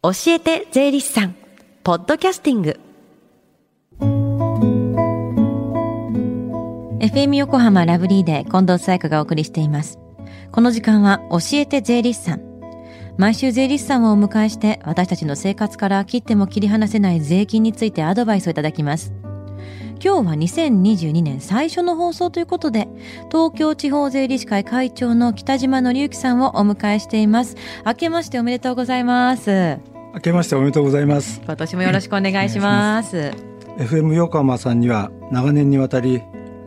教えて税理士さん。ポッドキャスティング。FM 横浜ラブリーで近藤紗友香がお送りしています。この時間は教えて税理士さん。毎週税理士さんをお迎えして私たちの生活から切っても切り離せない税金についてアドバイスをいただきます。今日は2022年最初の放送ということで東京地方税理士会会長の北島紀之さんをお迎えしています。明けましておめでとうございます。明けましておめでとうございます。今年もよろしくお願いします。FM 横浜さんには長年にわたり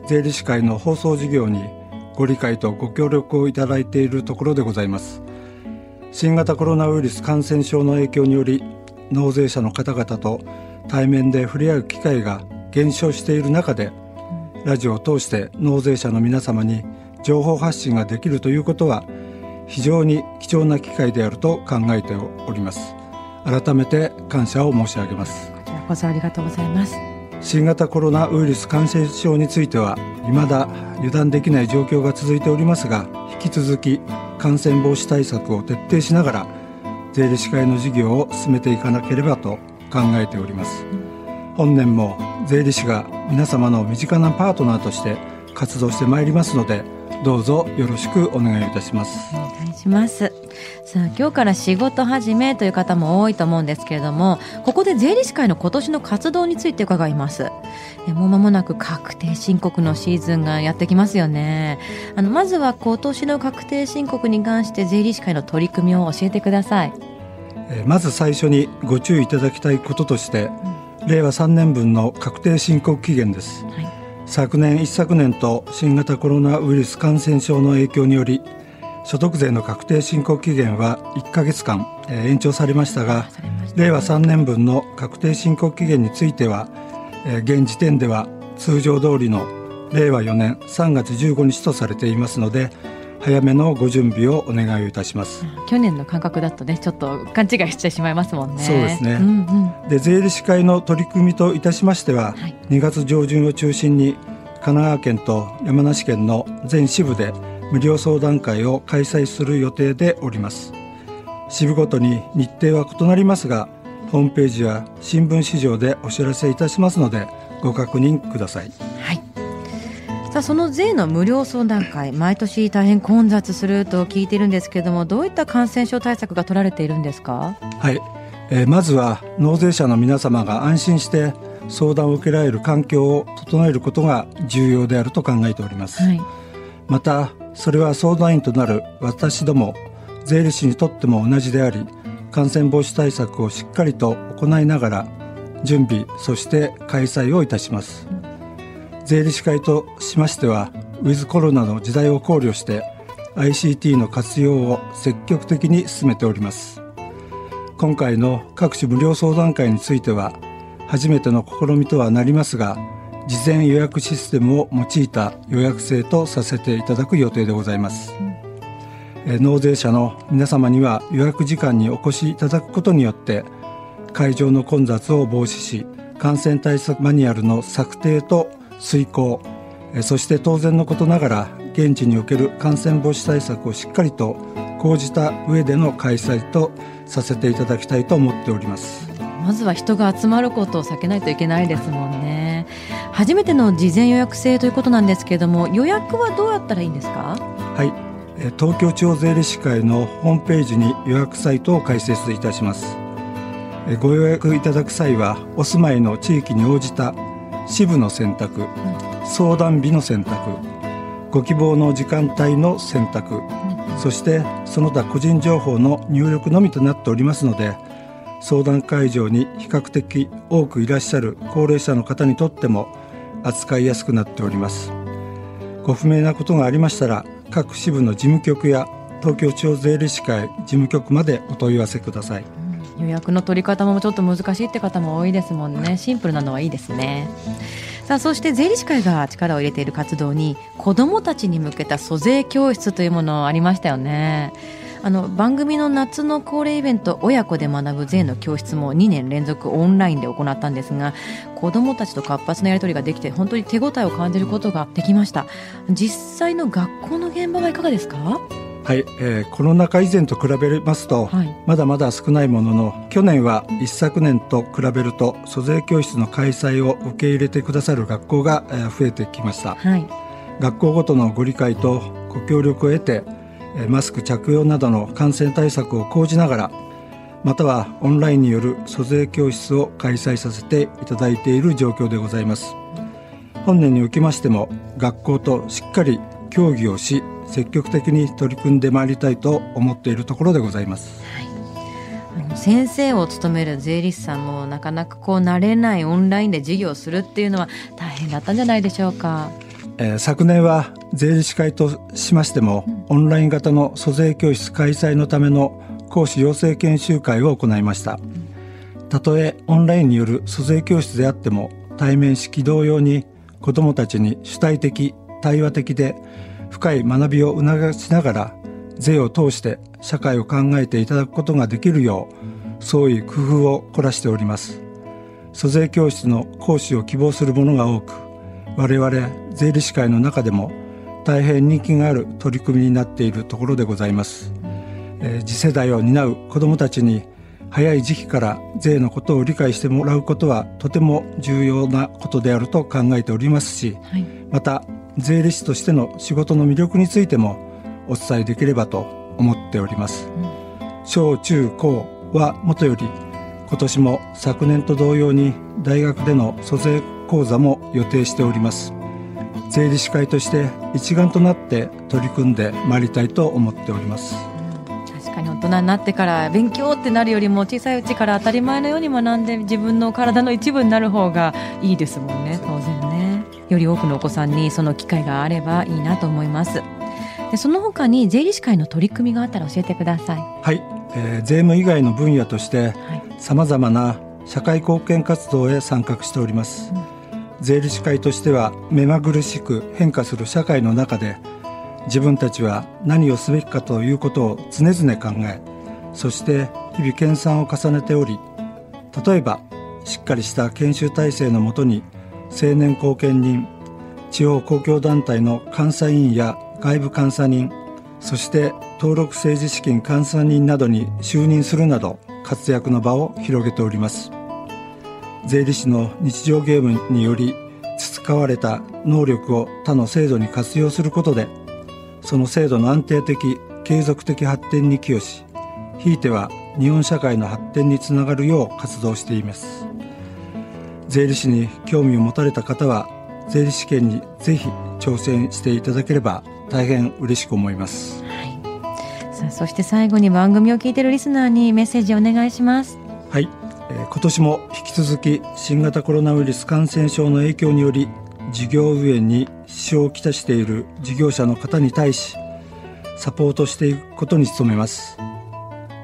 税理士会の放送事業にご理解とご協力をいただいているところでございます。新型コロナウイルス感染症の影響により納税者の方々と対面で触れ合う機会が減少している中でラジオを通して納税者の皆様に情報発信ができるということは非常に貴重な機会であると考えております。改めて感謝を申し上げます。こちらこそありがとうございます。新型コロナウイルス感染症については未だ油断できない状況が続いておりますが引き続き感染防止対策を徹底しながら税理士会の事業を進めていかなければと考えております、本年も税理士が皆様の身近なパートナーとして活動してまいりますのでどうぞよろしくお願いいたします。お願いします。さあ今日から仕事始めという方も多いと思うんですけれどもここで税理士会の今年の活動について伺います。えもう間もなく確定申告のシーズンがやってきますよね。あのまずは今年の確定申告に関して税理士会の取り組みを教えてください。まず最初にご注意いただきたいこととして、うん、令和3年分の確定申告期限です、はい、昨年一昨年と新型コロナウイルス感染症の影響により所得税の確定申告期限は1か月間、えー、延長されましたが令和3年分の確定申告期限については、えー、現時点では通常通りの令和4年3月15日とされていますので早めのご準備をお願いいたします。去年の感覚だとね、ちょっと勘違いしてしまいますもんね。そうですね。うんうん、で、税理士会の取り組みといたしましては、はい、2月上旬を中心に神奈川県と山梨県の全支部で無料相談会を開催する予定でおります支部ごとに日程は異なりますがホームページや新聞市場でお知らせいたしますのでご確認くださいはいさあその税の無料相談会毎年大変混雑すると聞いているんですけれどもどういった感染症対策が取られているんですか？はい、えー、まずは納税者の皆様が安心して相談を受けられる環境を整えることが重要であると考えております、はい、またそれは相談員となる私ども税理士にとっても同じであり感染防止対策をしっかりと行いながら準備そして開催をいたします、税理士会としましてはウィズコロナの時代を考慮して ICT の活用を積極的に進めております。今回の各種無料相談会については初めての試みとはなりますが事前予約システムを用いた予約制とさせていただく予定でございます、うん、納税者の皆様には予約時間にお越しいただくことによって会場の混雑を防止し感染対策マニュアルの策定と遂行。そして当然のことながら現地における感染防止対策をしっかりと講じた上での開催とさせていただきたいと思っております。まずは人が集まることを避けないといけないですもんね。初めての事前予約制ということなんですけれども予約はどうやったらいいんですか？はい。東京地方税理士会のホームページに予約サイトを開設いたします。ご予約いただく際はお住まいの地域に応じた支部の選択、相談日の選択ご希望の時間帯の選択、そしてその他個人情報の入力のみとなっておりますので相談会場に比較的多くいらっしゃる高齢者の方にとっても扱いやすくなっております。ご不明なことがありましたら各支部の事務局や東京地方税理士会事務局までお問い合わせください、予約の取り方もちょっと難しいって方も多いですもんね。シンプルなのはいいですね。さあそして税理士会が力を入れている活動に子どもたちに向けた租税教室というものありましたよね。あの番組の夏の恒例イベント親子で学ぶ税の教室も2年連続オンラインで行ったんですが子どもたちと活発なやり取りができて本当に手応えを感じることができました。実際の学校の現場はいかがですか？はい、えー、コロナ禍以前と比べますと、はい、まだまだ少ないものの去年は一昨年と比べると租税教室の開催を受け入れてくださる学校が増えてきました、はい、学校ごとのご理解とご協力を得てマスク着用などの感染対策を講じながらまたはオンラインによる租税教室を開催させていただいている状況でございます。本年におきましても学校としっかり協議をし積極的に取り組んでまいりたいと思っているところでございます、はい、あの先生を務める税理士さんもなかなかこう慣れないオンラインで授業をするっていうのは大変だったんじゃないでしょうか。えー、昨年は税理士会としましても、オンライン型の租税教室開催のための講師養成研修会を行いました。たとえオンラインによる租税教室であっても対面式同様に子どもたちに主体的対話的で深い学びを促しながら税を通して社会を考えていただくことができるよう創意工夫を凝らしております。租税教室の講師を希望する者が多く我々税理士会の中でも大変人気がある取り組みになっているところでございます。次世代を担う子どもたちに早い時期から税のことを理解してもらうことはとても重要なことであると考えておりますし、はい、また税理士としての仕事の魅力についてもお伝えできればと思っております、うん、小中高はもとより今年も昨年と同様に大学での租税講座も予定しております。税理士会として一丸となって取り組んでまいりたいと思っております。確かに大人になってから勉強ってなるよりも小さいうちから当たり前のように学んで自分の体の一部になる方がいいですもんね当然ね。より多くのお子さんにその機会があればいいなと思います。でその他に税理士会の取り組みがあったら教えてください。はい、えー、税務以外の分野としてさまざまな社会貢献活動へ参画しております、うん。税理士会としては目まぐるしく変化する社会の中で自分たちは何をすべきかということを常々考えそして日々研鑽を重ねており例えばしっかりした研修体制のもとに青年後見人地方公共団体の監査委員や外部監査人そして登録政治資金監査人などに就任するなど活躍の場を広げております。税理士の日常ゲームにより培われた能力を他の制度に活用することでその制度の安定的継続的発展に寄与しひいては日本社会の発展につながるよう活動しています税理士に興味を持たれた方は税理士試験にぜひ挑戦していただければ大変嬉しく思います、はい、さあそして最後に番組を聞いているリスナーにメッセージをお願いします。はい。今年も引き続き新型コロナウイルス感染症の影響により事業運営に支障をきたしている事業者の方に対しサポートしていくことに努めます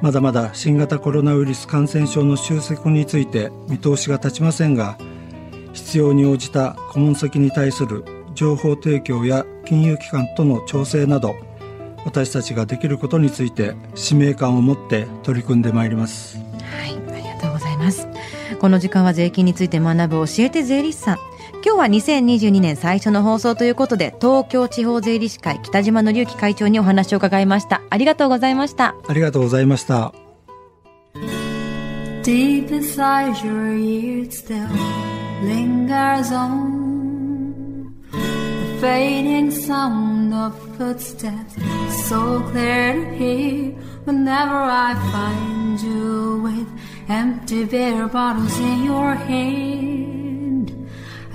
まだまだ新型コロナウイルス感染症の収束について見通しが立ちませんが必要に応じた顧問先に対する情報提供や金融機関との調整など私たちができることについて使命感を持って取り組んでまいります。はいありがとうございます。この時間は税金について学ぶ教えて税理士さん今日は2022年最初の放送ということで東京地方税理士会北島紀之会長にお話を伺いましたありがとうございましたありがとうございました Deep inside your ears still lingers on The fading sound of footsteps So clear to hear Whenever I find you with empty beer bottles in your hand.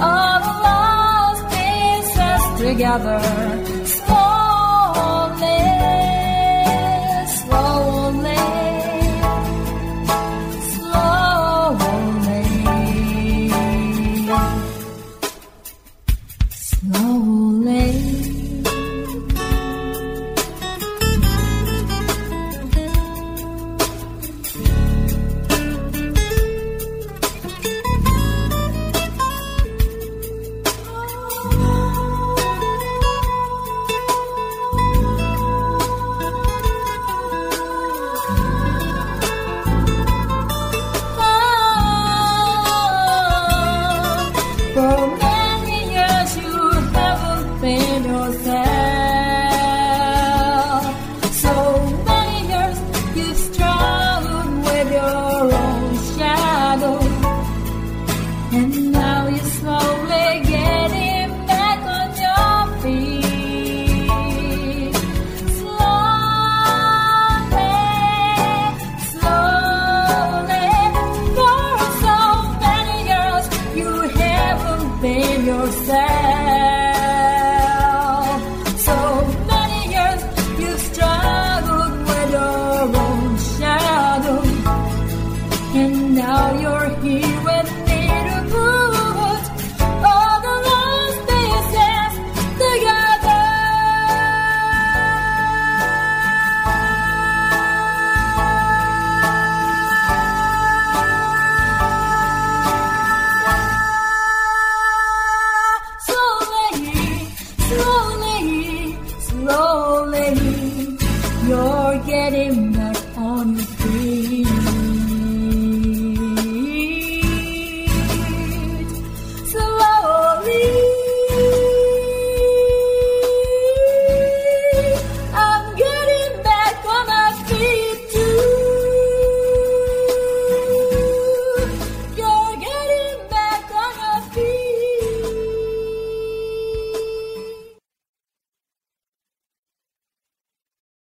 all the lost pieces together.